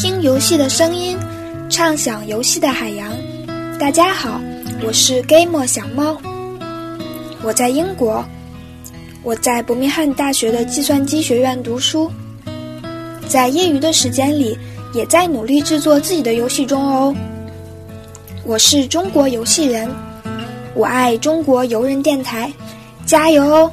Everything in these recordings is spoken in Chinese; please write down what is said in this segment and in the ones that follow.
听游戏的声音，畅享游戏的海洋。大家好，我是 Game 小猫，我在英国，我在伯明翰大学的计算机学院读书，在业余的时间里，也在努力制作自己的游戏中哦。我是中国游戏人，我爱中国游人电台，加油哦！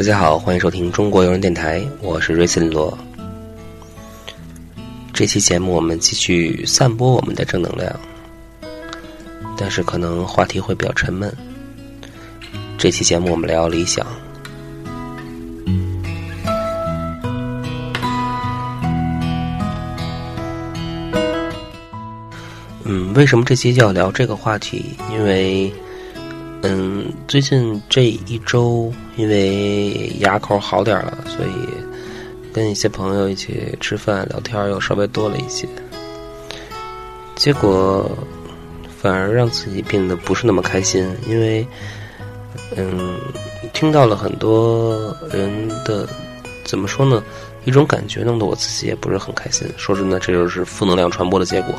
大家好，欢迎收听中国游人电台，我是瑞森罗。这期节目我们继续散播我们的正能量，但是可能话题会比较沉闷。这期节目我们聊理想。嗯，为什么这期要聊这个话题？因为。嗯，最近这一周，因为牙口好点了，所以跟一些朋友一起吃饭聊天又稍微多了一些，结果反而让自己变得不是那么开心，因为嗯，听到了很多人的怎么说呢，一种感觉，弄得我自己也不是很开心。说真的，这就是负能量传播的结果。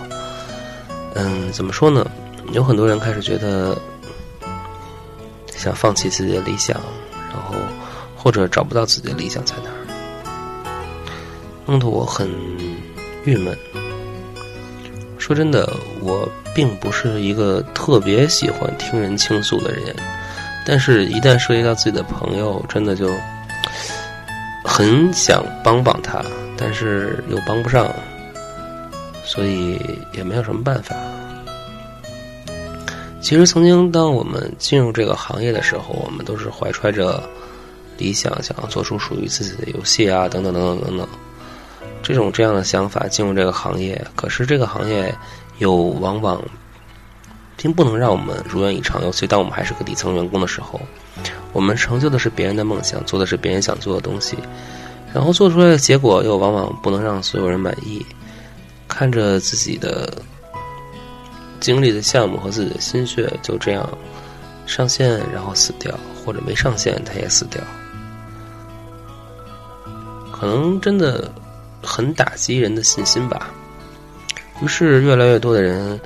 嗯，怎么说呢？有很多人开始觉得。想放弃自己的理想，然后或者找不到自己的理想在哪儿，弄得我很郁闷。说真的，我并不是一个特别喜欢听人倾诉的人，但是一旦涉及到自己的朋友，真的就很想帮帮他，但是又帮不上，所以也没有什么办法。其实，曾经当我们进入这个行业的时候，我们都是怀揣着理想，想要做出属于自己的游戏啊，等等等等等等，这种这样的想法进入这个行业。可是，这个行业又往往并不能让我们如愿以偿。尤其当我们还是个底层员工的时候，我们成就的是别人的梦想，做的是别人想做的东西，然后做出来的结果又往往不能让所有人满意。看着自己的。经历的项目和自己的心血就这样上线，然后死掉，或者没上线，它也死掉，可能真的很打击人的信心吧。于是，越来越多的人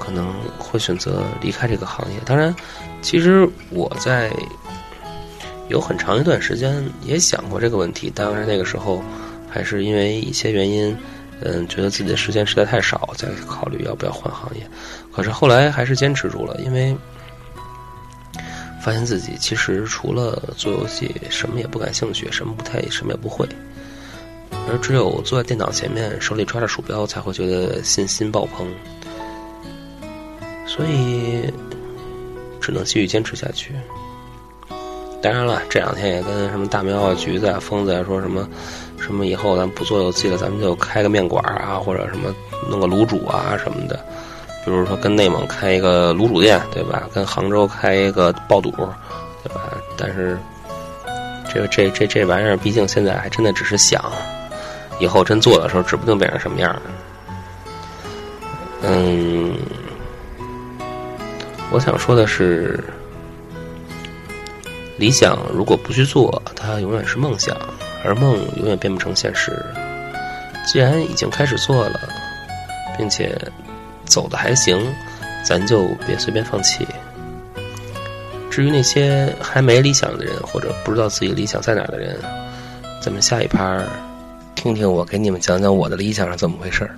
可能会选择离开这个行业。当然，其实我在有很长一段时间也想过这个问题，当然那个时候还是因为一些原因。嗯，觉得自己的时间实在太少，在考虑要不要换行业。可是后来还是坚持住了，因为发现自己其实除了做游戏，什么也不感兴趣，什么不太，什么也不会。而只有坐在电脑前面，手里抓着鼠标，才会觉得信心爆棚。所以只能继续坚持下去。当然了，这两天也跟什么大喵啊、橘子啊、疯子啊说什么。什么以后咱不做游戏了，咱们就开个面馆啊，或者什么弄个卤煮啊什么的。比如说跟内蒙开一个卤煮店，对吧？跟杭州开一个爆肚，对吧？但是这这这这玩意儿，毕竟现在还真的只是想，以后真做的时候，指不定变成什么样。嗯，我想说的是，理想如果不去做，它永远是梦想。而梦永远变不成现实。既然已经开始做了，并且走的还行，咱就别随便放弃。至于那些还没理想的人，或者不知道自己理想在哪的人，咱们下一趴听听我给你们讲讲我的理想是怎么回事儿。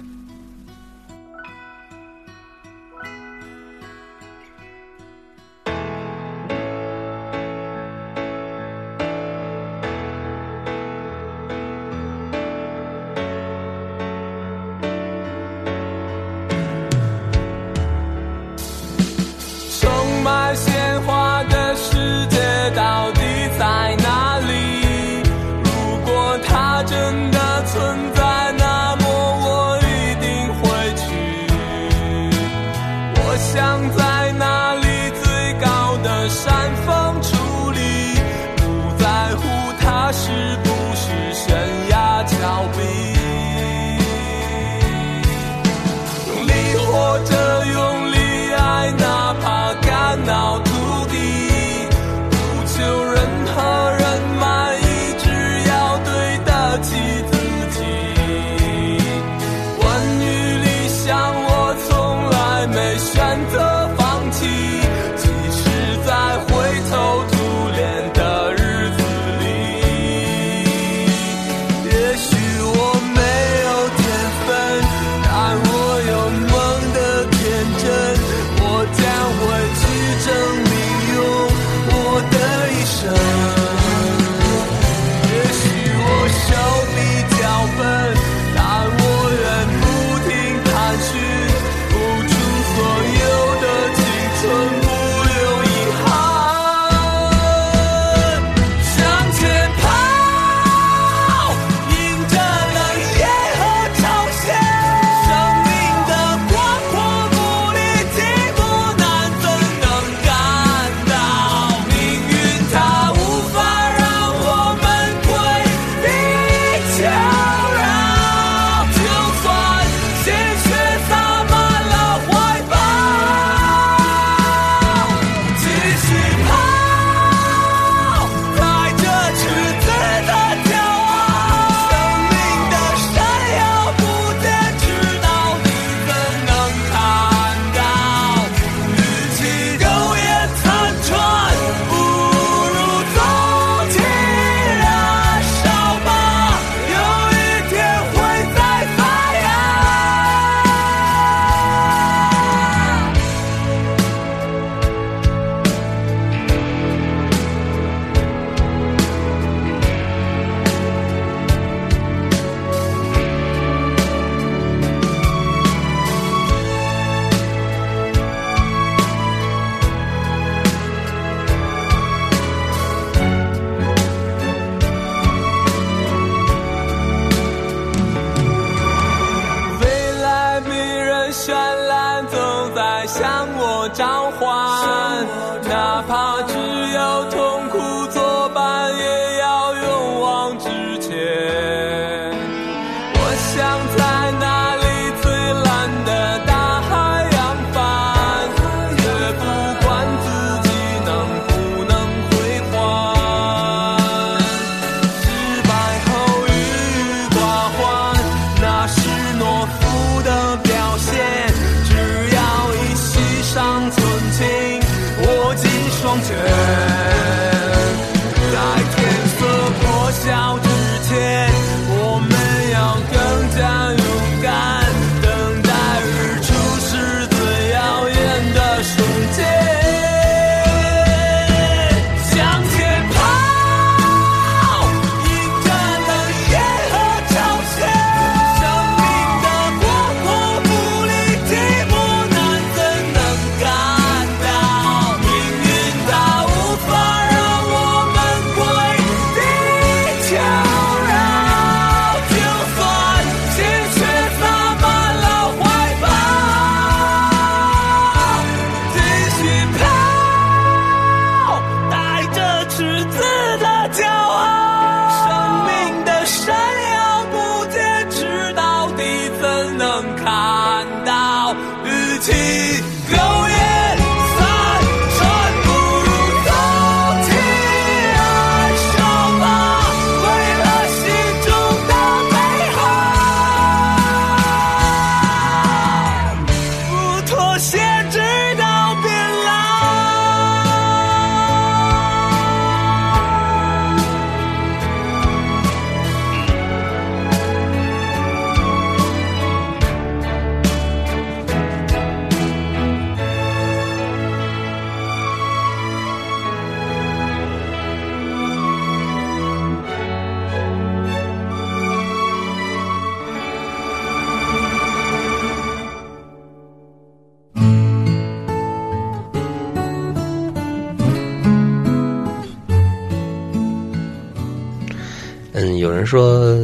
说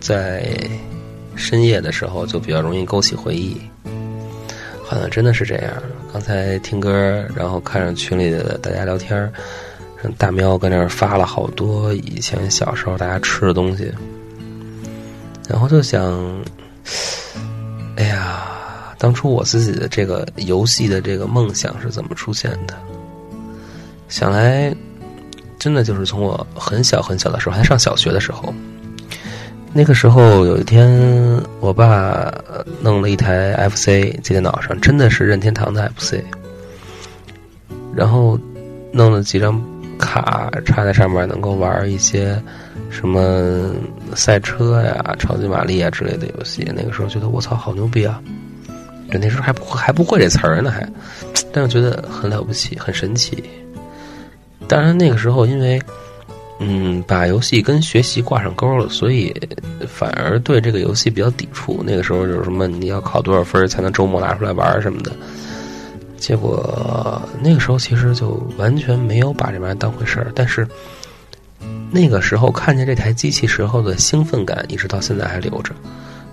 在深夜的时候就比较容易勾起回忆，好像真的是这样。刚才听歌，然后看着群里的大家聊天，大喵跟那儿发了好多以前小时候大家吃的东西，然后就想，哎呀，当初我自己的这个游戏的这个梦想是怎么出现的？想来。真的就是从我很小很小的时候，还上小学的时候，那个时候有一天，我爸弄了一台 FC 在电脑上，真的是任天堂的 FC，然后弄了几张卡插在上面，能够玩一些什么赛车呀、超级玛丽啊之类的游戏。那个时候觉得我操，好牛逼啊！就那时候还不还不会这词儿呢，还，但是觉得很了不起，很神奇。当然，那个时候因为，嗯，把游戏跟学习挂上钩了，所以反而对这个游戏比较抵触。那个时候就是什么你要考多少分才能周末拿出来玩什么的。结果那个时候其实就完全没有把这玩意儿当回事儿。但是那个时候看见这台机器时候的兴奋感，一直到现在还留着。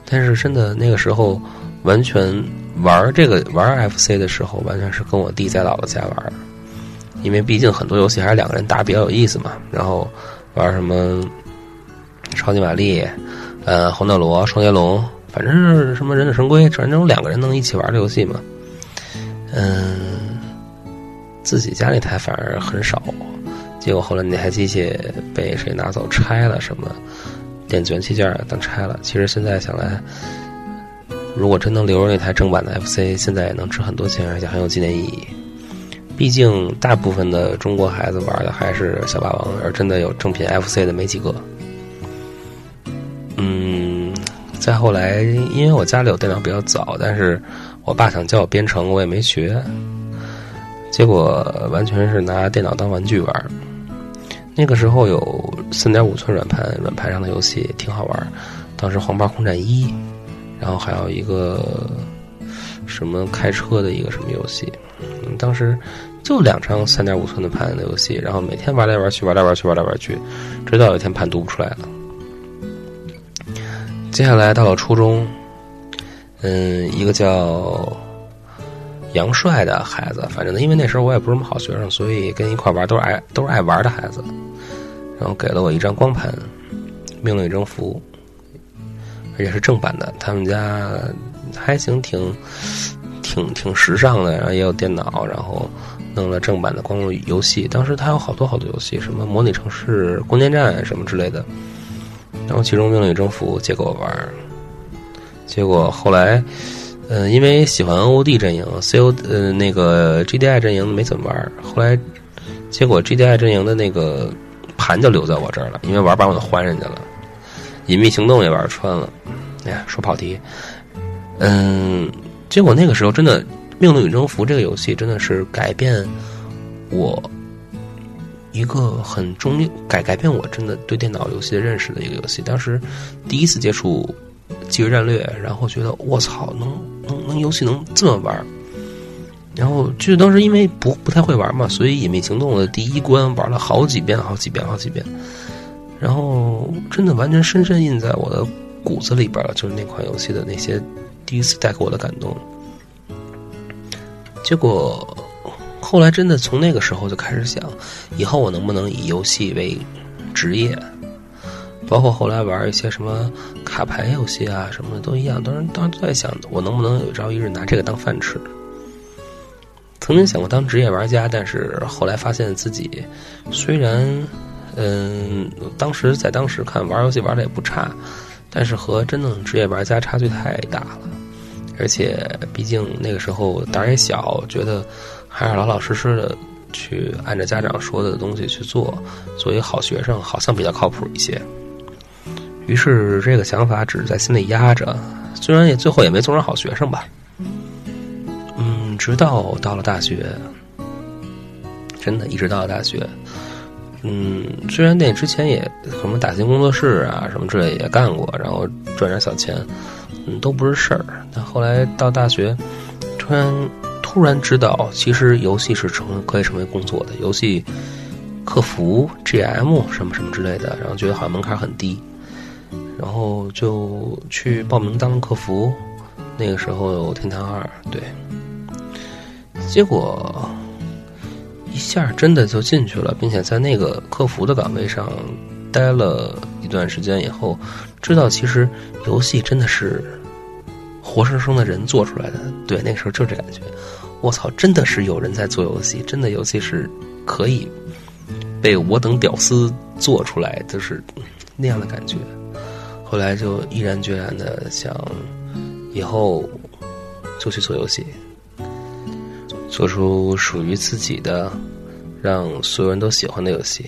但是真的那个时候完全玩这个玩 FC 的时候，完全是跟我弟在姥姥家玩。因为毕竟很多游戏还是两个人打比较有意思嘛，然后玩什么超级玛丽、呃魂斗罗、双截龙，反正是什么忍者神龟，反正这种两个人能一起玩的游戏嘛。嗯，自己家那台反而很少，结果后来那台机器被谁拿走拆了，什么电子元器件当拆了。其实现在想来，如果真能留着那台正版的 FC，现在也能值很多钱，而且很有纪念意义。毕竟，大部分的中国孩子玩的还是小霸王，而真的有正品 FC 的没几个。嗯，再后来，因为我家里有电脑比较早，但是我爸想教我编程，我也没学，结果完全是拿电脑当玩具玩。那个时候有三点五寸软盘，软盘上的游戏挺好玩。当时《黄牌空战一》，然后还有一个什么开车的一个什么游戏。嗯当时就两张三点五寸的盘的游戏，然后每天玩来玩去，玩来玩去，玩来玩去，直到有一天盘读不出来了。接下来到了初中，嗯，一个叫杨帅的孩子，反正呢，因为那时候我也不是什么好学生，所以跟一块玩都是爱都是爱玩的孩子。然后给了我一张光盘，命令与征服，而且是正版的。他们家还行，挺挺挺时尚的，然后也有电脑，然后弄了正版的光荣游戏。当时他有好多好多游戏，什么模拟城市、攻坚战什么之类的。然后其中命令与征服借给我玩，结果后来。嗯，因为喜欢 O D 阵营，C O 呃那个 G D I 阵营没怎么玩，后来结果 G D I 阵营的那个盘就留在我这儿了，因为玩把我就还人家了，隐秘行动也玩穿了，哎呀说跑题，嗯，结果那个时候真的《命令与征服》这个游戏真的是改变我一个很重改改变我真的对电脑游戏的认识的一个游戏，当时第一次接触。即时战略，然后觉得我操，能能能游戏能这么玩然后就是当时因为不不太会玩嘛，所以隐秘行动的第一关玩了好几遍，好几遍，好几遍。然后真的完全深深印在我的骨子里边了，就是那款游戏的那些第一次带给我的感动。结果后来真的从那个时候就开始想，以后我能不能以游戏为职业。包括后来玩一些什么卡牌游戏啊，什么的都一样。当时当时在想，我能不能有朝一日拿这个当饭吃？曾经想过当职业玩家，但是后来发现自己虽然嗯，当时在当时看玩游戏玩的也不差，但是和真正职业玩家差距太大了。而且毕竟那个时候胆儿也小，觉得还是老老实实的去按照家长说的东西去做，作为好学生好像比较靠谱一些。于是这个想法只是在心里压着，虽然也最后也没做成好学生吧。嗯，直到到了大学，真的一直到了大学。嗯，虽然那之前也什么打进工作室啊什么之类也干过，然后赚点小钱，嗯，都不是事儿。但后来到大学，突然突然知道，其实游戏是成可以成为工作的，游戏客服、GM 什么什么之类的，然后觉得好像门槛很低。然后就去报名当客服，那个时候有天堂二，对，结果一下真的就进去了，并且在那个客服的岗位上待了一段时间以后，知道其实游戏真的是活生生的人做出来的，对，那个时候就这感觉，我操，真的是有人在做游戏，真的游戏是可以被我等屌丝做出来，就是那样的感觉。后来就毅然决然的想，以后就去做游戏，做出属于自己的，让所有人都喜欢的游戏。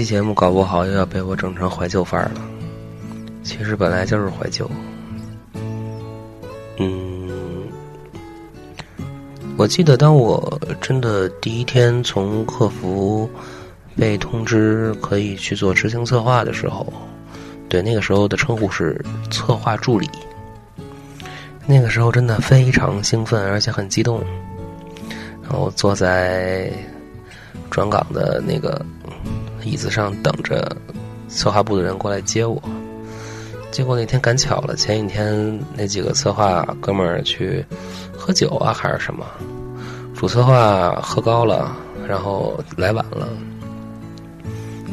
期节目搞不好又要被我整成怀旧范儿了。其实本来就是怀旧。嗯，我记得当我真的第一天从客服被通知可以去做执行策划的时候，对那个时候的称呼是策划助理。那个时候真的非常兴奋，而且很激动。然后坐在转岗的那个。椅子上等着策划部的人过来接我，结果那天赶巧了，前几天那几个策划哥们儿去喝酒啊，还是什么，主策划喝高了，然后来晚了，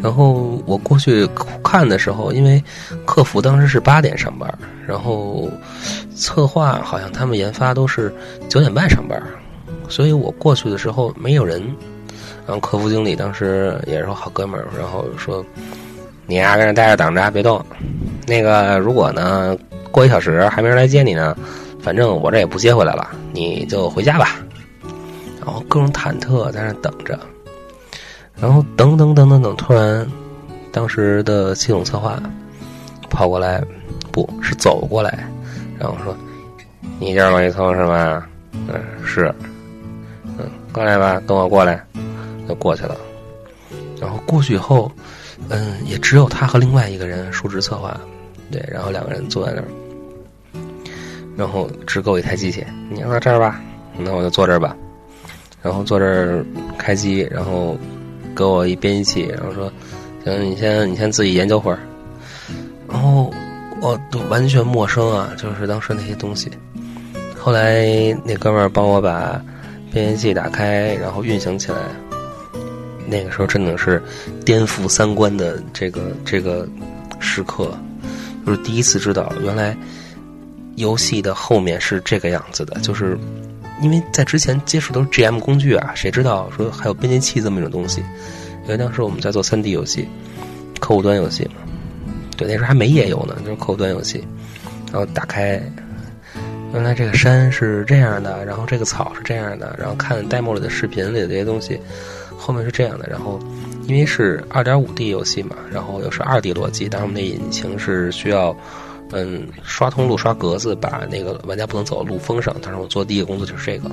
然后我过去看的时候，因为客服当时是八点上班，然后策划好像他们研发都是九点半上班，所以我过去的时候没有人。然后客服经理当时也是好哥们儿，然后说：“你呀，在那待着等着，啊别动。那个，如果呢过一小时还没人来接你呢，反正我这也不接回来了，你就回家吧。”然后各种忐忑在那等着，然后等等等等等，突然，当时的系统策划跑过来，不是走过来，然后说：“你就是王一聪是吧？嗯，是。嗯，过来吧，跟我过来。”就过去了，然后过去以后，嗯，也只有他和另外一个人述职策划，对，然后两个人坐在那儿，然后只给我一台机器，你坐这儿吧，那我就坐这儿吧，然后坐这儿开机，然后给我一编辑器，然后说，行，你先你先自己研究会儿，然后我都完全陌生啊，就是当时那些东西，后来那哥们儿帮我把编辑器打开，然后运行起来。那个时候真的是颠覆三观的这个这个时刻，就是第一次知道原来游戏的后面是这个样子的。就是因为在之前接触都是 GM 工具啊，谁知道说还有编辑器这么一种东西？因为当时我们在做 3D 游戏，客户端游戏嘛，对，那时候还没页游呢，就是客户端游戏。然后打开，原来这个山是这样的，然后这个草是这样的，然后看 demo 里的视频里的这些东西。后面是这样的，然后因为是二点五 D 游戏嘛，然后又是二 D 逻辑，但是我们那引擎是需要嗯刷通路、刷格子，把那个玩家不能走的路封上。当时我做第一个工作就是这个，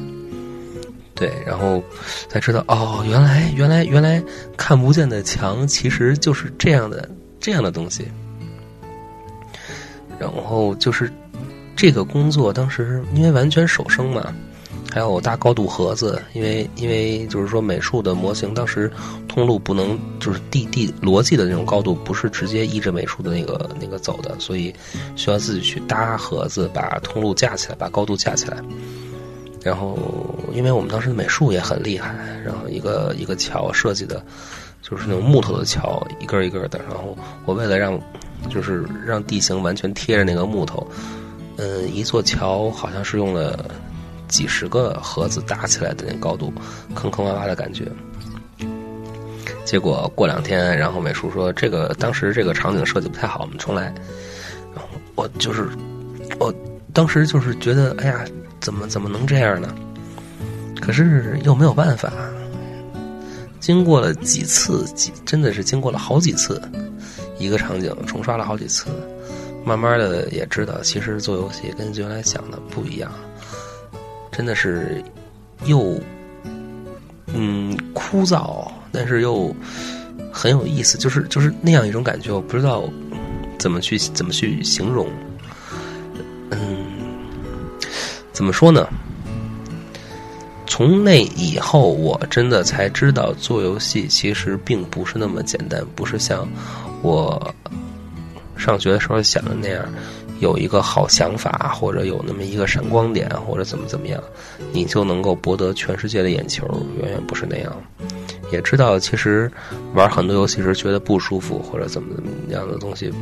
对，然后才知道哦，原来原来原来看不见的墙其实就是这样的这样的东西。然后就是这个工作，当时因为完全手生嘛。还有搭高度盒子，因为因为就是说美术的模型当时通路不能就是地地逻辑的那种高度不是直接依着美术的那个那个走的，所以需要自己去搭盒子，把通路架起来，把高度架起来。然后因为我们当时美术也很厉害，然后一个一个桥设计的，就是那种木头的桥，一根一根的。然后我为了让就是让地形完全贴着那个木头，嗯，一座桥好像是用了。几十个盒子搭起来的那高度，坑坑洼洼的感觉。结果过两天，然后美术说这个当时这个场景设计不太好，我们重来。我就是我当时就是觉得，哎呀，怎么怎么能这样呢？可是又没有办法。经过了几次，几真的是经过了好几次，一个场景重刷了好几次，慢慢的也知道，其实做游戏跟原来想的不一样。真的是又嗯枯燥，但是又很有意思，就是就是那样一种感觉，我不知道怎么去怎么去形容。嗯，怎么说呢？从那以后，我真的才知道做游戏其实并不是那么简单，不是像我上学的时候想的那样。有一个好想法，或者有那么一个闪光点，或者怎么怎么样，你就能够博得全世界的眼球，远远不是那样。也知道其实玩很多游戏时觉得不舒服，或者怎么怎么样的东西，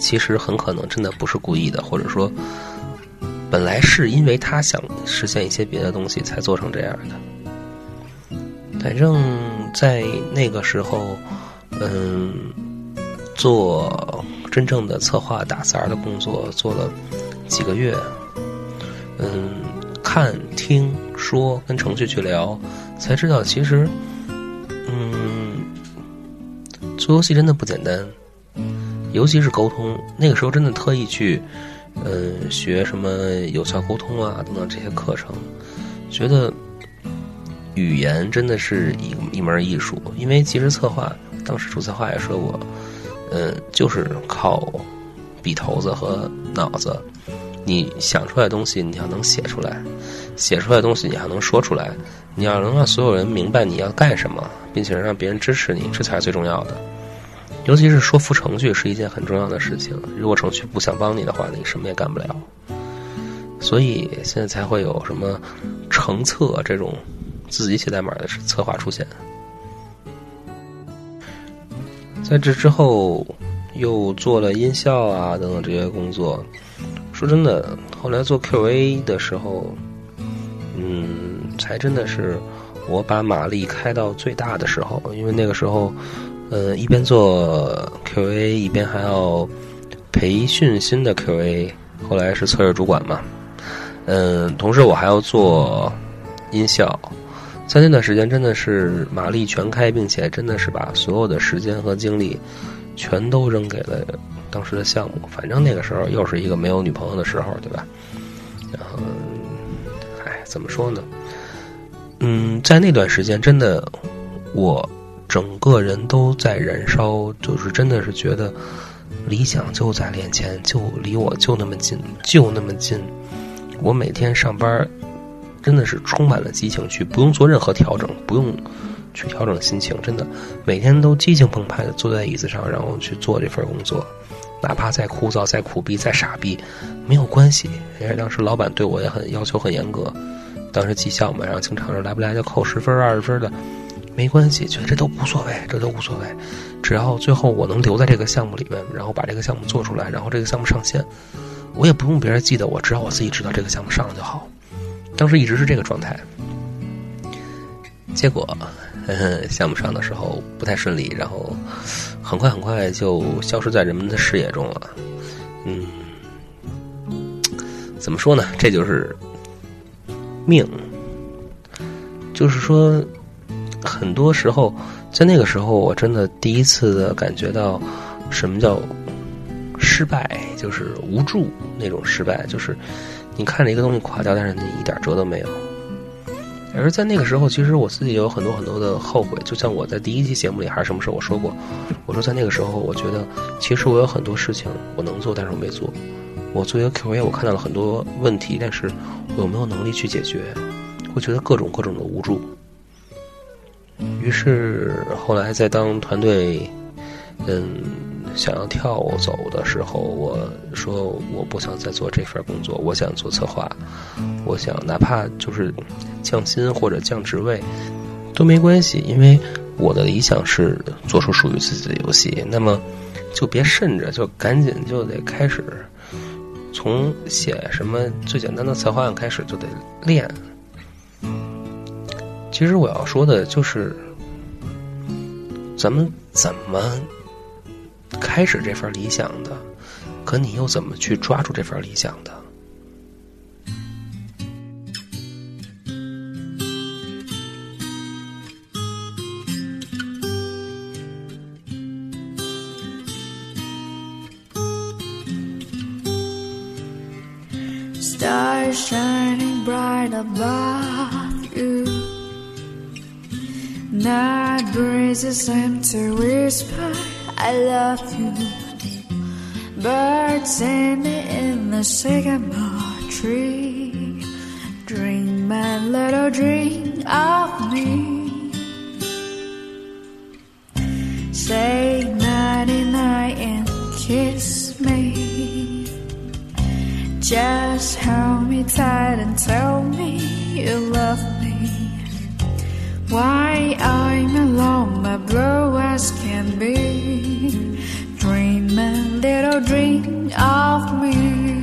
其实很可能真的不是故意的，或者说本来是因为他想实现一些别的东西才做成这样的。反正，在那个时候，嗯，做。真正的策划打杂的工作做了几个月，嗯，看、听说跟程序去聊，才知道其实，嗯，做游戏真的不简单，尤其是沟通。那个时候真的特意去，嗯，学什么有效沟通啊等等这些课程，觉得语言真的是一一门艺术。因为其实策划，当时主策划也说过，嗯，就是靠笔头子和脑子。你想出来的东西，你要能写出来；写出来的东西，你还能说出来。你要能让所有人明白你要干什么，并且让别人支持你，这才是最重要的。尤其是说服程序是一件很重要的事情。如果程序不想帮你的话，你什么也干不了。所以现在才会有什么成册这种自己写代码的策划出现。在这之后，又做了音效啊等等这些工作。说真的，后来做 QA 的时候，嗯，才真的是我把马力开到最大的时候。因为那个时候，呃，一边做 QA，一边还要培训新的 QA。后来是测试主管嘛，嗯，同时我还要做音效。在那段时间，真的是马力全开，并且真的是把所有的时间和精力全都扔给了。当时的项目，反正那个时候又是一个没有女朋友的时候，对吧？然后，哎，怎么说呢？嗯，在那段时间，真的，我整个人都在燃烧，就是真的是觉得理想就在眼前，就离我就那么近，就那么近。我每天上班，真的是充满了激情，去不用做任何调整，不用去调整心情，真的每天都激情澎湃的坐在椅子上，然后去做这份工作。哪怕再枯燥、再苦逼、再傻逼，没有关系。因为当时老板对我也很要求很严格，当时绩效嘛，然后经常说来不来就扣十分、二十分的，没关系，觉得这都无所谓，这都无所谓。只要最后我能留在这个项目里面，然后把这个项目做出来，然后这个项目上线，我也不用别人记得我，只要我自己知道这个项目上了就好。当时一直是这个状态，结果。项目上的时候不太顺利，然后很快很快就消失在人们的视野中了。嗯，怎么说呢？这就是命。就是说，很多时候在那个时候，我真的第一次的感觉到什么叫失败，就是无助那种失败。就是你看着一个东西垮掉，但是你一点辙都没有。而在那个时候，其实我自己有很多很多的后悔。就像我在第一期节目里还是什么时候我说过，我说在那个时候，我觉得其实我有很多事情我能做，但是我没做。我作为一个 QA，我看到了很多问题，但是我有没有能力去解决？会觉得各种各种的无助。于是后来在当团队，嗯。想要跳走的时候，我说我不想再做这份工作，我想做策划，我想哪怕就是降薪或者降职位都没关系，因为我的理想是做出属于自己的游戏。那么就别慎着，就赶紧就得开始从写什么最简单的策划案开始就得练。其实我要说的就是，咱们怎么？开始这份理想的，可你又怎么去抓住这份理想的？Stars shining bright above you, night breezes seem to whisper. I love you. Birds singing in the sycamore tree. Dream a little dream of me. Say nighty night and kiss me. Just hold me tight and tell me you love me. Why I'm alone, my bro as can be. Dream a little dream of me.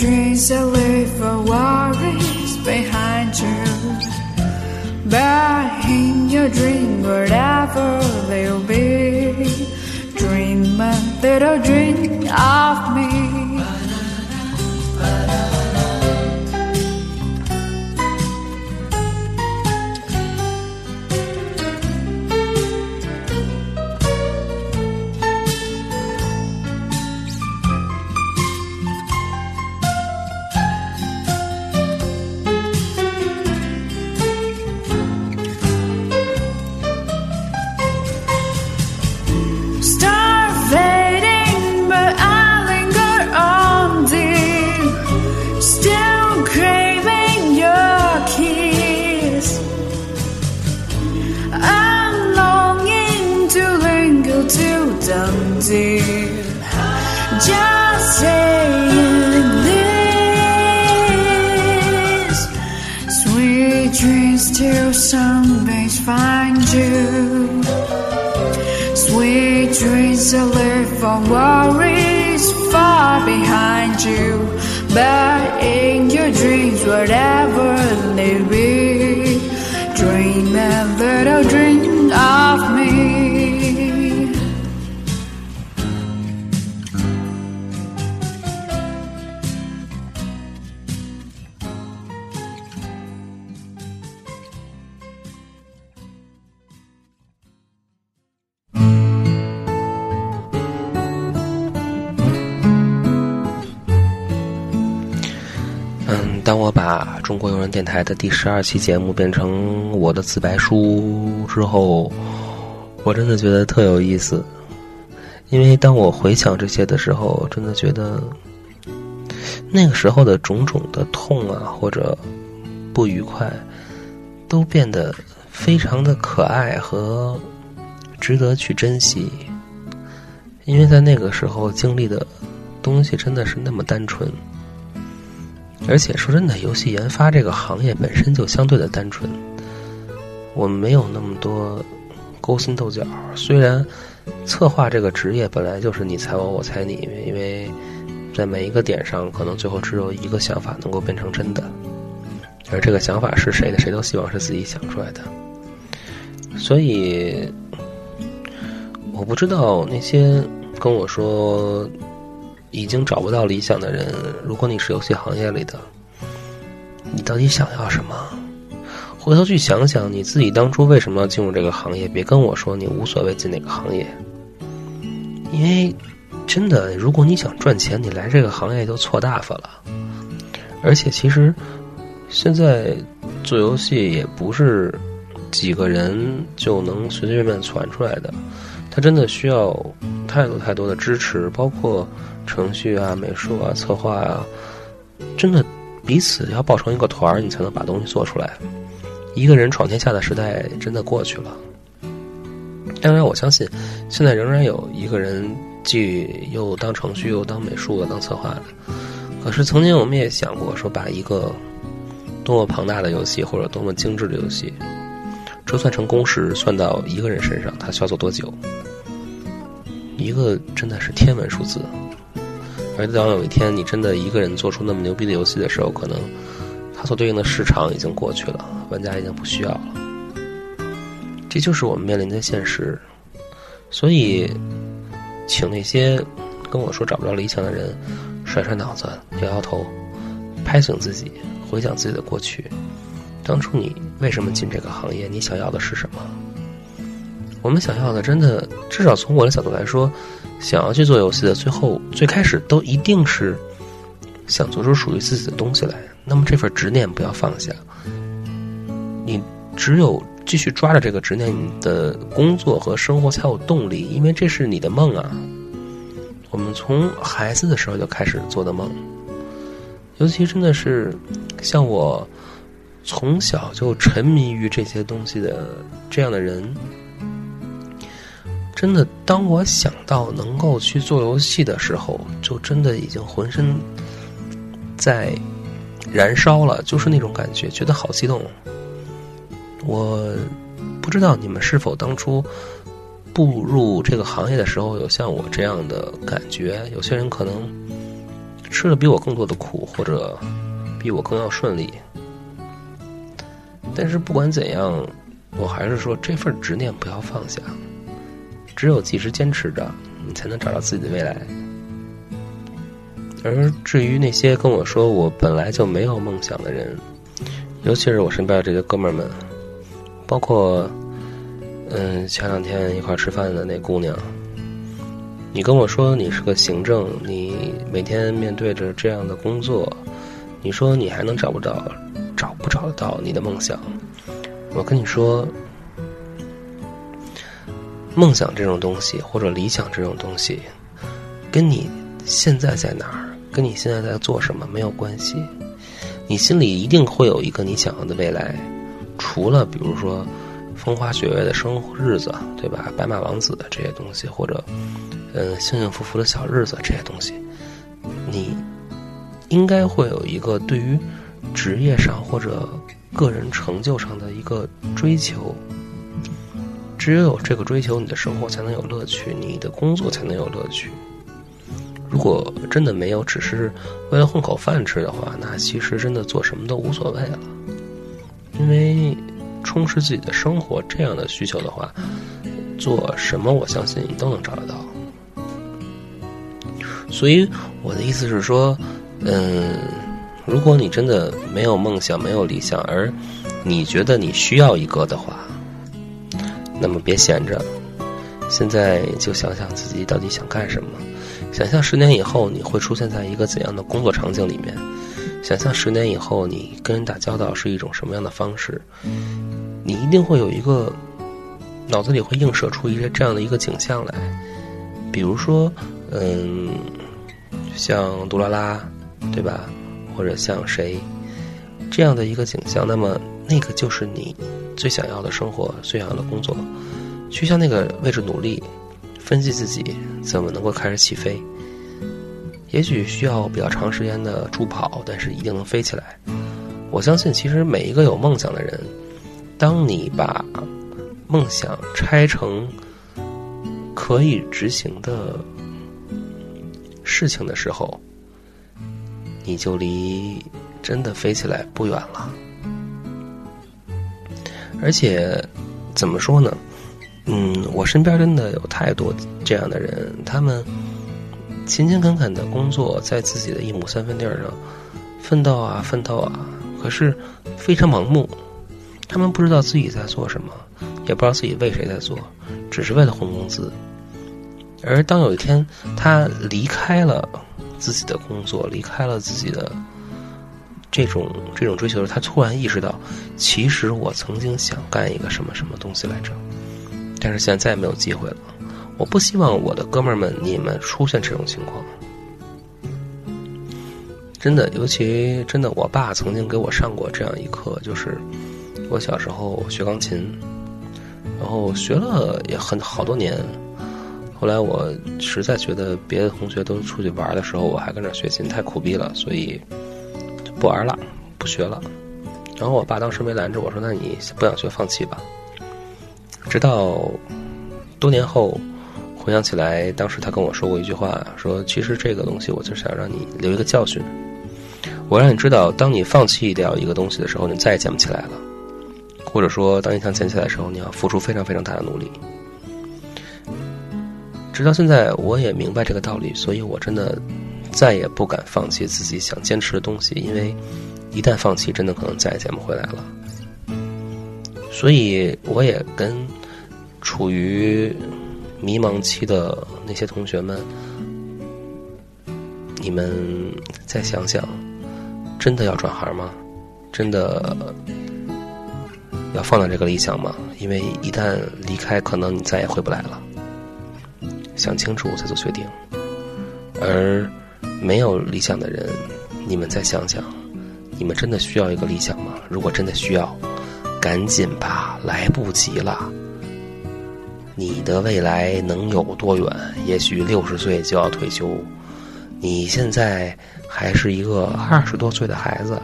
Dreams that leave for worries behind you. But in your dream, whatever they'll be, dream a little dream of me. Dreams that live on worries far behind you. But in your dreams, whatever they be, dream a little dream of me. 当我把中国有人电台的第十二期节目变成我的自白书之后，我真的觉得特有意思。因为当我回想这些的时候，真的觉得那个时候的种种的痛啊，或者不愉快，都变得非常的可爱和值得去珍惜。因为在那个时候经历的东西真的是那么单纯。而且说真的，游戏研发这个行业本身就相对的单纯，我们没有那么多勾心斗角。虽然策划这个职业本来就是你猜我，我猜你，因为在每一个点上，可能最后只有一个想法能够变成真的，而这个想法是谁的，谁都希望是自己想出来的。所以，我不知道那些跟我说。已经找不到理想的人，如果你是游戏行业里的，你到底想要什么？回头去想想你自己当初为什么要进入这个行业，别跟我说你无所谓进哪个行业，因为真的，如果你想赚钱，你来这个行业就错大发了。而且其实现在做游戏也不是几个人就能随随便便传出来的，它真的需要太多太多的支持，包括。程序啊，美术啊，策划啊，真的彼此要抱成一个团儿，你才能把东西做出来。一个人闯天下的时代真的过去了。当然，我相信现在仍然有一个人既又当程序又当美术又当策划的。可是曾经我们也想过，说把一个多么庞大的游戏或者多么精致的游戏，折算成工时算到一个人身上，他需要做多久？一个真的是天文数字。而当有一天你真的一个人做出那么牛逼的游戏的时候，可能它所对应的市场已经过去了，玩家已经不需要了。这就是我们面临的现实。所以，请那些跟我说找不着理想的人甩甩脑子、摇摇头，拍醒自己，回想自己的过去。当初你为什么进这个行业？你想要的是什么？我们想要的，真的，至少从我的角度来说。想要去做游戏的，最后最开始都一定是想做出属于自己的东西来。那么这份执念不要放下，你只有继续抓着这个执念，你的工作和生活才有动力，因为这是你的梦啊。我们从孩子的时候就开始做的梦，尤其真的是像我从小就沉迷于这些东西的这样的人。真的，当我想到能够去做游戏的时候，就真的已经浑身在燃烧了，就是那种感觉，觉得好激动。我不知道你们是否当初步入这个行业的时候有像我这样的感觉，有些人可能吃了比我更多的苦，或者比我更要顺利。但是不管怎样，我还是说这份执念不要放下。只有及时坚持着，你才能找到自己的未来。而至于那些跟我说我本来就没有梦想的人，尤其是我身边的这些哥们儿们，包括嗯前两天一块吃饭的那姑娘，你跟我说你是个行政，你每天面对着这样的工作，你说你还能找不着，找不找得到你的梦想？我跟你说。梦想这种东西，或者理想这种东西，跟你现在在哪儿，跟你现在在做什么没有关系。你心里一定会有一个你想要的未来，除了比如说风花雪月的生日子，对吧？白马王子的这些东西，或者嗯幸幸福福的小日子这些东西，你应该会有一个对于职业上或者个人成就上的一个追求。只有有这个追求，你的生活才能有乐趣，你的工作才能有乐趣。如果真的没有，只是为了混口饭吃的话，那其实真的做什么都无所谓了。因为充实自己的生活这样的需求的话，做什么我相信你都能找得到。所以我的意思是说，嗯，如果你真的没有梦想、没有理想，而你觉得你需要一个的话，那么别闲着，现在就想想自己到底想干什么。想象十年以后你会出现在一个怎样的工作场景里面？想象十年以后你跟人打交道是一种什么样的方式？你一定会有一个脑子里会映射出一些这样的一个景象来，比如说，嗯，像杜拉拉，对吧？或者像谁这样的一个景象？那么那个就是你。最想要的生活，最想要的工作，去向那个位置努力，分析自己怎么能够开始起飞。也许需要比较长时间的助跑，但是一定能飞起来。我相信，其实每一个有梦想的人，当你把梦想拆成可以执行的事情的时候，你就离真的飞起来不远了。而且，怎么说呢？嗯，我身边真的有太多这样的人，他们勤勤恳恳的工作，在自己的一亩三分地儿上奋斗啊，奋斗啊，可是非常盲目。他们不知道自己在做什么，也不知道自己为谁在做，只是为了混工资。而当有一天他离开了自己的工作，离开了自己的。这种这种追求，他突然意识到，其实我曾经想干一个什么什么东西来着，但是现在再也没有机会了。我不希望我的哥们儿们、你们出现这种情况。真的，尤其真的，我爸曾经给我上过这样一课，就是我小时候学钢琴，然后学了也很好多年，后来我实在觉得别的同学都出去玩的时候，我还跟那学琴，太苦逼了，所以。不玩了，不学了。然后我爸当时没拦着我说：“那你不想学，放弃吧。”直到多年后回想起来，当时他跟我说过一句话：“说其实这个东西，我就想让你留一个教训。我让你知道，当你放弃掉一个东西的时候，你再也捡不起来了；或者说，当你想捡起来的时候，你要付出非常非常大的努力。”直到现在，我也明白这个道理，所以我真的。再也不敢放弃自己想坚持的东西，因为一旦放弃，真的可能再也捡不回来了。所以，我也跟处于迷茫期的那些同学们，你们再想想，真的要转行吗？真的要放掉这个理想吗？因为一旦离开，可能你再也回不来了。想清楚再做决定，而。没有理想的人，你们再想想，你们真的需要一个理想吗？如果真的需要，赶紧吧，来不及了。你的未来能有多远？也许六十岁就要退休，你现在还是一个二十多岁的孩子，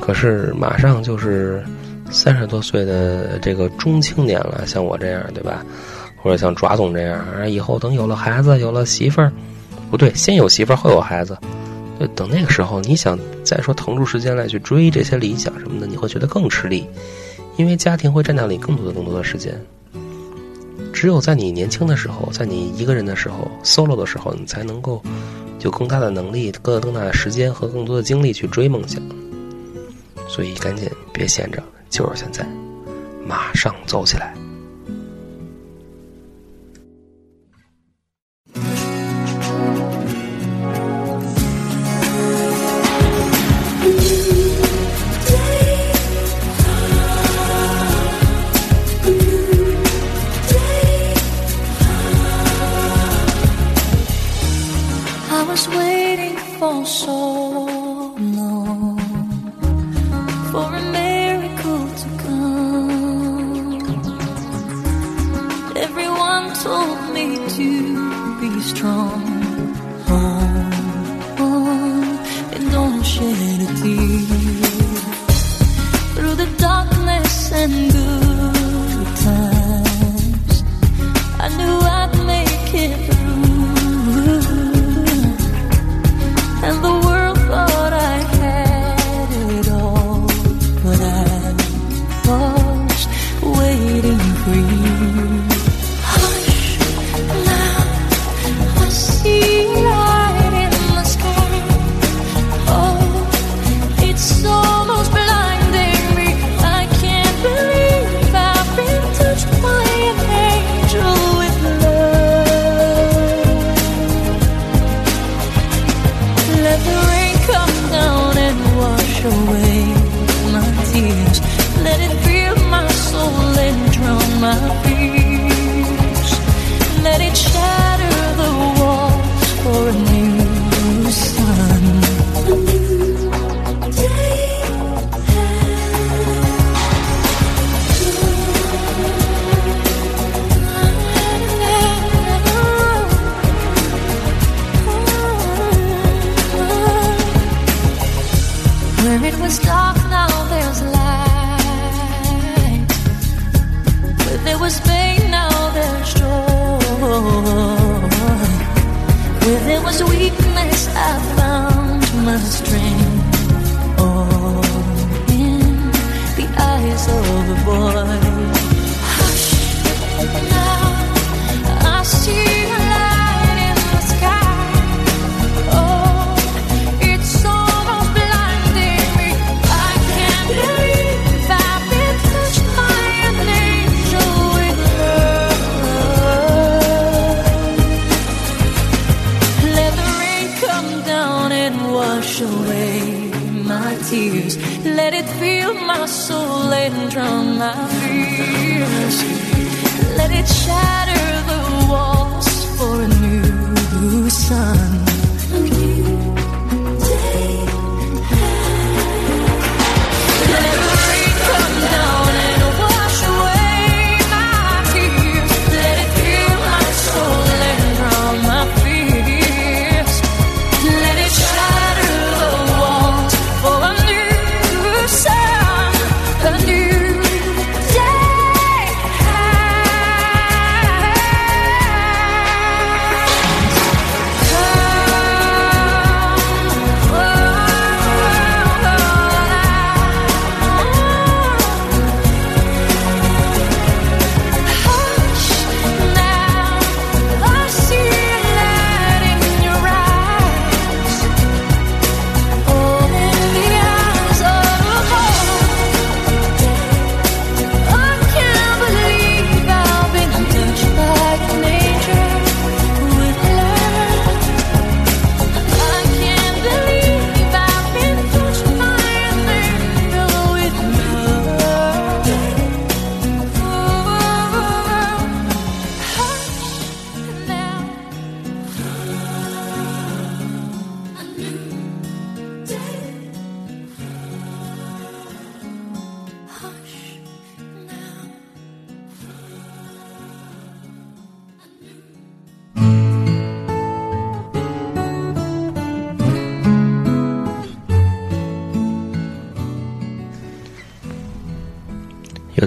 可是马上就是三十多岁的这个中青年了。像我这样，对吧？或者像爪总这样，啊，以后等有了孩子，有了媳妇儿，不对，先有媳妇儿后有孩子，等那个时候，你想再说腾出时间来去追这些理想什么的，你会觉得更吃力，因为家庭会占掉你更多的更多的时间。只有在你年轻的时候，在你一个人的时候，solo 的时候，你才能够有更大的能力、更更大的时间和更多的精力去追梦想。所以，赶紧别闲着，就是现在，马上走起来。Weakness, I found my strength. In the eyes of a boy. And drown my fears. Let it shatter the walls for a new sun.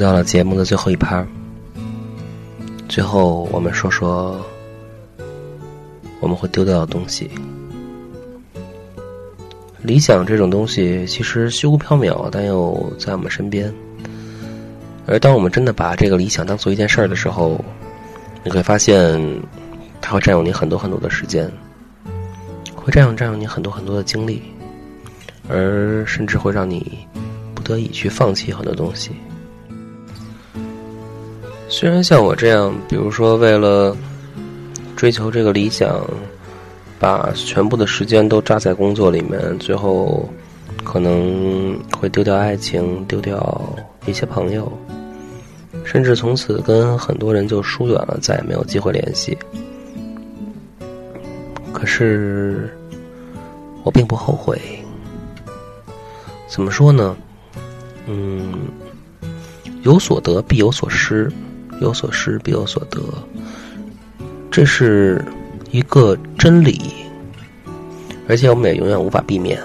到了节目的最后一趴，最后，我们说说我们会丢掉的东西。理想这种东西其实虚无缥缈，但又在我们身边。而当我们真的把这个理想当做一件事儿的时候，你会发现，它会占用你很多很多的时间，会占用占用你很多很多的精力，而甚至会让你不得已去放弃很多东西。虽然像我这样，比如说为了追求这个理想。把全部的时间都扎在工作里面，最后可能会丢掉爱情，丢掉一些朋友，甚至从此跟很多人就疏远了，再也没有机会联系。可是我并不后悔。怎么说呢？嗯，有所得必有所失，有所失必有所得，这是。一个真理，而且我们也永远无法避免。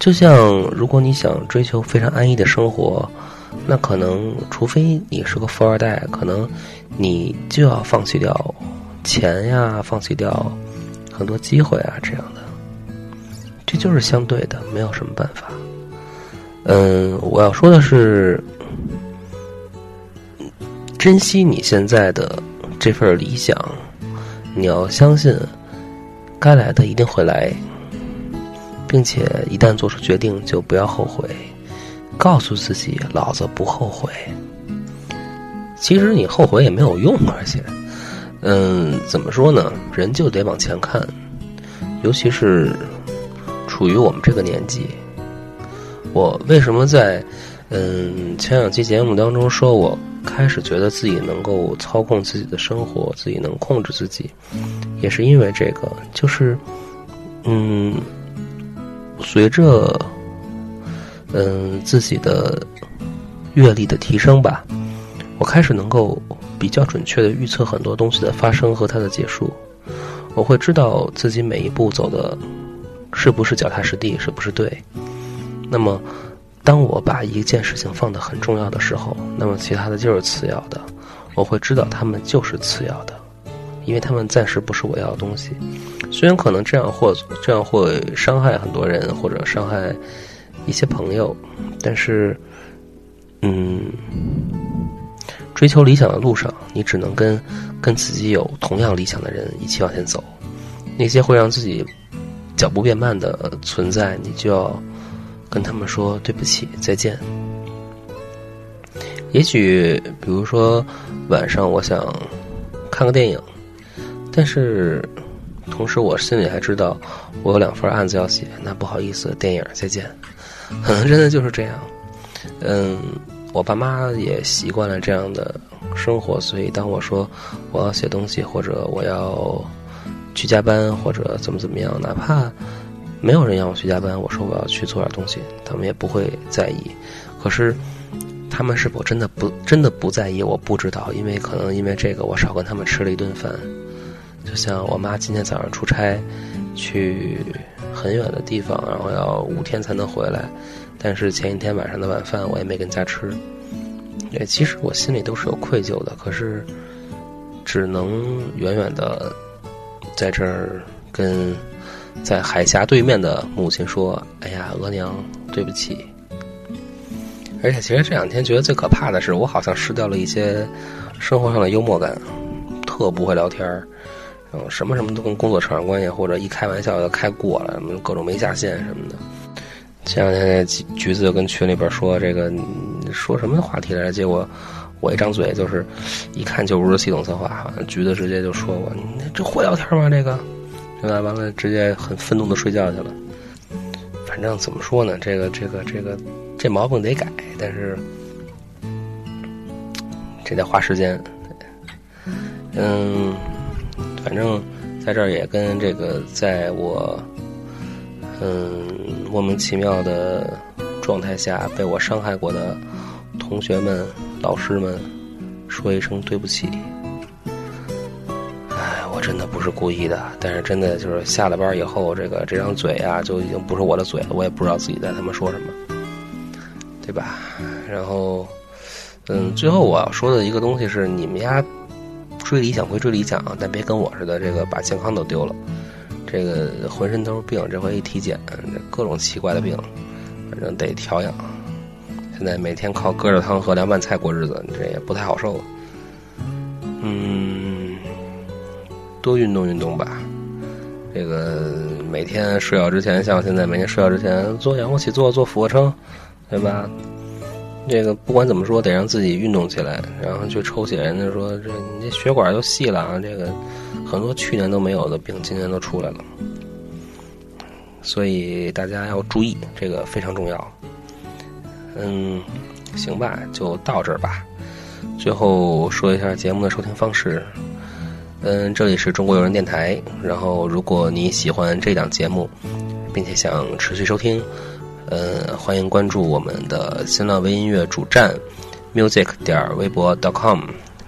就像如果你想追求非常安逸的生活，那可能除非你是个富二代，可能你就要放弃掉钱呀，放弃掉很多机会啊，这样的。这就是相对的，没有什么办法。嗯，我要说的是，珍惜你现在的这份理想。你要相信，该来的一定会来，并且一旦做出决定，就不要后悔。告诉自己，老子不后悔。其实你后悔也没有用，而且，嗯，怎么说呢？人就得往前看，尤其是处于我们这个年纪。我为什么在嗯前两期节目当中说我？开始觉得自己能够操控自己的生活，自己能控制自己，也是因为这个，就是，嗯，随着，嗯自己的阅历的提升吧，我开始能够比较准确的预测很多东西的发生和它的结束，我会知道自己每一步走的是不是脚踏实地，是不是对，那么。当我把一件事情放得很重要的时候，那么其他的就是次要的。我会知道他们就是次要的，因为他们暂时不是我要的东西。虽然可能这样或这样会伤害很多人，或者伤害一些朋友，但是，嗯，追求理想的路上，你只能跟跟自己有同样理想的人一起往前走。那些会让自己脚步变慢的存在，你就要。跟他们说对不起，再见。也许，比如说晚上我想看个电影，但是同时我心里还知道我有两份案子要写，那不好意思，电影再见。可 能真的就是这样。嗯，我爸妈也习惯了这样的生活，所以当我说我要写东西，或者我要去加班，或者怎么怎么样，哪怕。没有人让我去加班，我说我要去做点东西，他们也不会在意。可是，他们是否真的不真的不在意，我不知道。因为可能因为这个，我少跟他们吃了一顿饭。就像我妈今天早上出差，去很远的地方，然后要五天才能回来，但是前一天晚上的晚饭我也没跟家吃。对，其实我心里都是有愧疚的，可是只能远远的在这儿跟。在海峡对面的母亲说：“哎呀，额娘，对不起。”而且，其实这两天觉得最可怕的是，我好像失掉了一些生活上的幽默感，特不会聊天儿，什么什么都跟工作扯上关系，或者一开玩笑就开过了，各种没下线什么的。前两天橘子就跟群里边说这个说什么话题来着，结果我一张嘴就是一看就不是系统策划，橘子直接就说我：“你这会聊天吗？这个？”现在完了，直接很愤怒的睡觉去了。反正怎么说呢，这个这个这个这毛病得改，但是这得花时间。嗯，反正在这儿也跟这个在我嗯莫名其妙的状态下被我伤害过的同学们、老师们说一声对不起。真的不是故意的，但是真的就是下了班以后，这个这张嘴啊，就已经不是我的嘴了。我也不知道自己在他们说什么，对吧？然后，嗯，最后我要说的一个东西是，你们家追理想归追理想，但别跟我似的，这个把健康都丢了。这个浑身都是病，这回一体检，这各种奇怪的病，反正得调养。现在每天靠疙瘩汤和凉拌菜过日子，这也不太好受。嗯，多运动运动吧。这个每天睡觉之前，像现在每天睡觉之前做仰卧起坐、做俯卧撑，对吧？这个不管怎么说，得让自己运动起来。然后去抽血，人家说这你这血管都细了啊，这个很多去年都没有的病，今年都出来了。所以大家要注意，这个非常重要。嗯，行吧，就到这儿吧。最后说一下节目的收听方式。嗯，这里是中国游人电台。然后，如果你喜欢这档节目，并且想持续收听。呃，欢迎关注我们的新浪微音乐主站，music 点微博 .com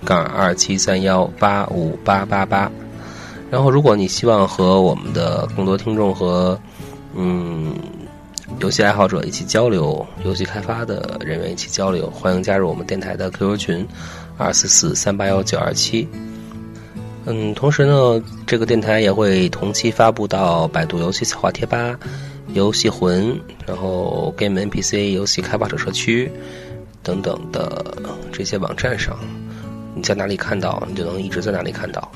杠二七三幺八五八八八。然后，如果你希望和我们的更多听众和嗯游戏爱好者一起交流，游戏开发的人员一起交流，欢迎加入我们电台的 QQ 群二四四三八幺九二七。嗯，同时呢，这个电台也会同期发布到百度游戏策划贴吧。游戏魂，然后 Game NPC 游戏开发者社区等等的这些网站上，你在哪里看到，你就能一直在哪里看到。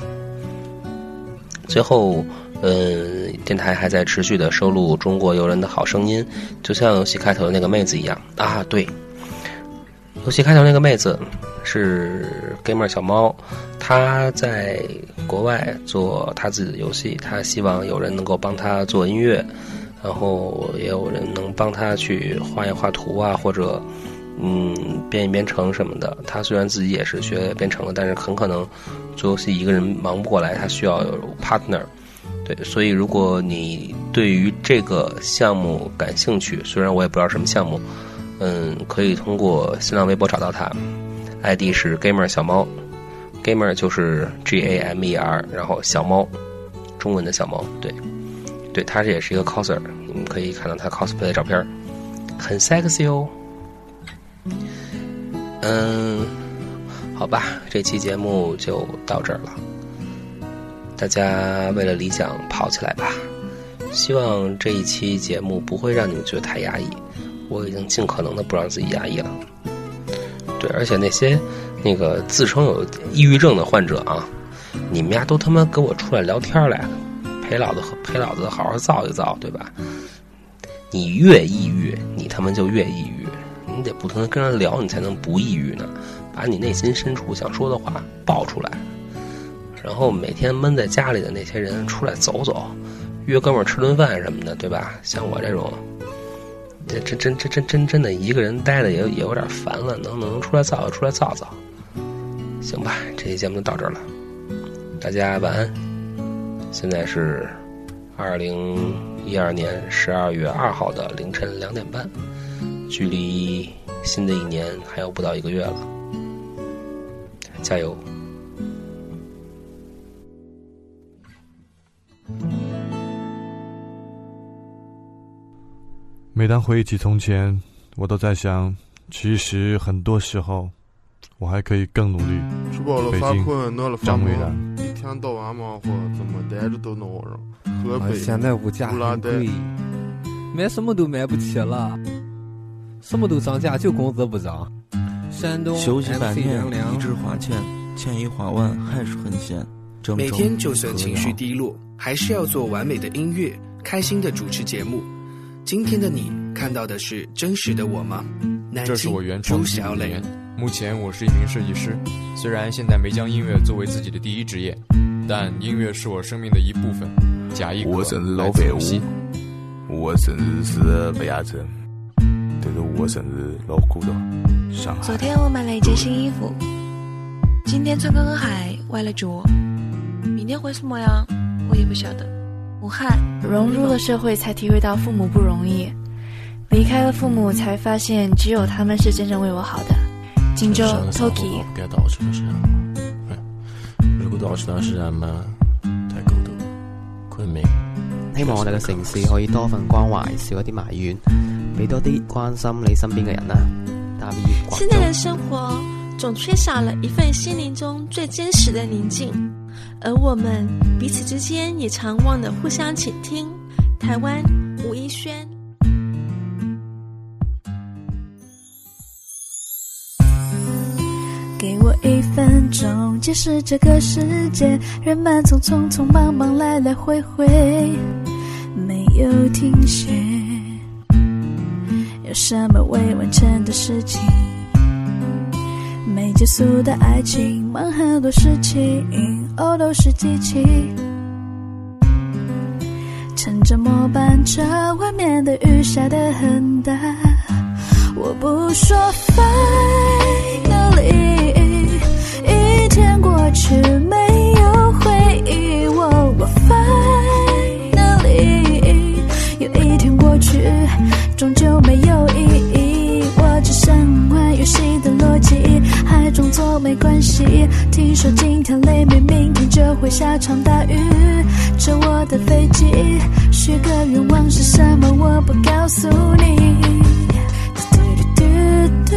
最后，嗯，电台还在持续的收录中国游人的好声音，就像游戏开头的那个妹子一样啊，对，游戏开头那个妹子是 Gamer 小猫，她在国外做她自己的游戏，她希望有人能够帮她做音乐。然后也有人能帮她去画一画图啊，或者嗯编一编程什么的。他虽然自己也是学编程的，但是很可能做游戏一个人忙不过来，他需要有 partner。对，所以如果你对于这个项目感兴趣，虽然我也不知道什么项目，嗯，可以通过新浪微博找到他，ID 是 gamer 小猫，gamer 就是 G A M E R，然后小猫，中文的小猫，对。对他这也是一个 coser，你们可以看到他 cosplay 的照片，很 sexy 哦。嗯，好吧，这期节目就到这儿了。大家为了理想跑起来吧！希望这一期节目不会让你们觉得太压抑。我已经尽可能的不让自己压抑了。对，而且那些那个自称有抑郁症的患者啊，你们家都他妈给我出来聊天来！陪老子陪老子好好造一造，对吧？你越抑郁，你他妈就越抑郁。你得不停的跟人聊，你才能不抑郁呢。把你内心深处想说的话爆出来，然后每天闷在家里的那些人出来走走，约哥们儿吃顿饭什么的，对吧？像我这种，这真真真真真真的一个人待的也也有点烦了，能能出来造就出来造造。行吧，这期节目就到这儿了，大家晚安。现在是二零一二年十二月二号的凌晨两点半，距离新的一年还有不到一个月了，加油！每当回忆起从前，我都在想，其实很多时候，我还可以更努力。北京，张伟然。天到晚忙活，怎么待着都恼人。河北，现在物价很贵，买什么都买不起了，什么都涨价，就工资不涨。山东，休息半年，一直花钱，钱一花完还是很闲。每天就算情绪低落，还是要做完美的音乐，开心的主持节目。今天的你看到的是真实的我吗？这是我原创的语言。目前我是一名设计师，虽然现在没将音乐作为自己的第一职业，但音乐是我生命的一部分。假一我生日老废物，我生日是白亚镇，对着我生日老孤独上海。昨天我买了一件新衣服，今天穿个很海歪了脚，明天会什么样我也不晓得。武汉融入了社会，才体会到父母不容易；离开了父母，才发现只有他们是真正为我好的。荆州 Toki，该到处都是人。如果到處都是人嘛，太孤獨。昆明，希望我哋嘅城市可以多份關懷，少一啲埋怨，俾多啲關心你身邊嘅人啦。大 V，現在的生活总缺少了一份心灵中最真实的宁静，而我们彼此之间也常忘了互相倾听。台湾吴一轩。给我一分钟，解释这个世界，人们匆匆匆忙忙，来来回回，没有停歇。有什么未完成的事情？没结束的爱情，忙很多事情，哦，都是机器。乘着末班车，外面的雨下得很大，我不说 finally 一。天过去没有回忆，我我 finally 有一天过去，终究听说今天雷鸣，明天就会下场大雨。这我的飞机，许个愿望是什么？我不告诉你。嘟嘟嘟嘟嘟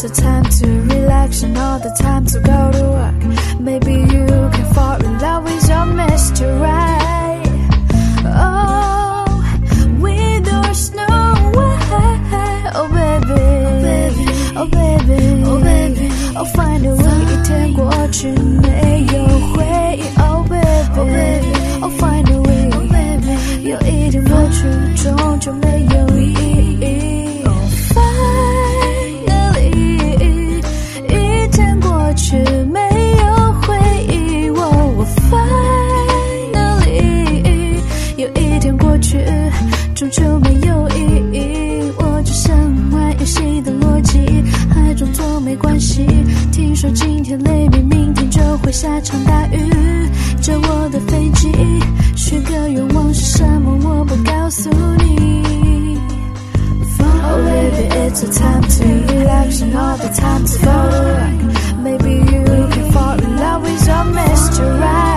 Lots time to relax and all the time to go to work. Maybe you can fall in love with your mystery. Right. Oh, with your snow white. Oh baby, oh baby, oh baby, oh baby. Oh find a way Oh baby, oh baby, oh find a way. 有一天过去终究没有意义。听说今天雷雨，明天就会下场大雨。这我的飞机，许个愿望是什么？我不告诉你。Oh baby, it's a time to relax and all the time to go. Maybe you can fall in love with your mystery.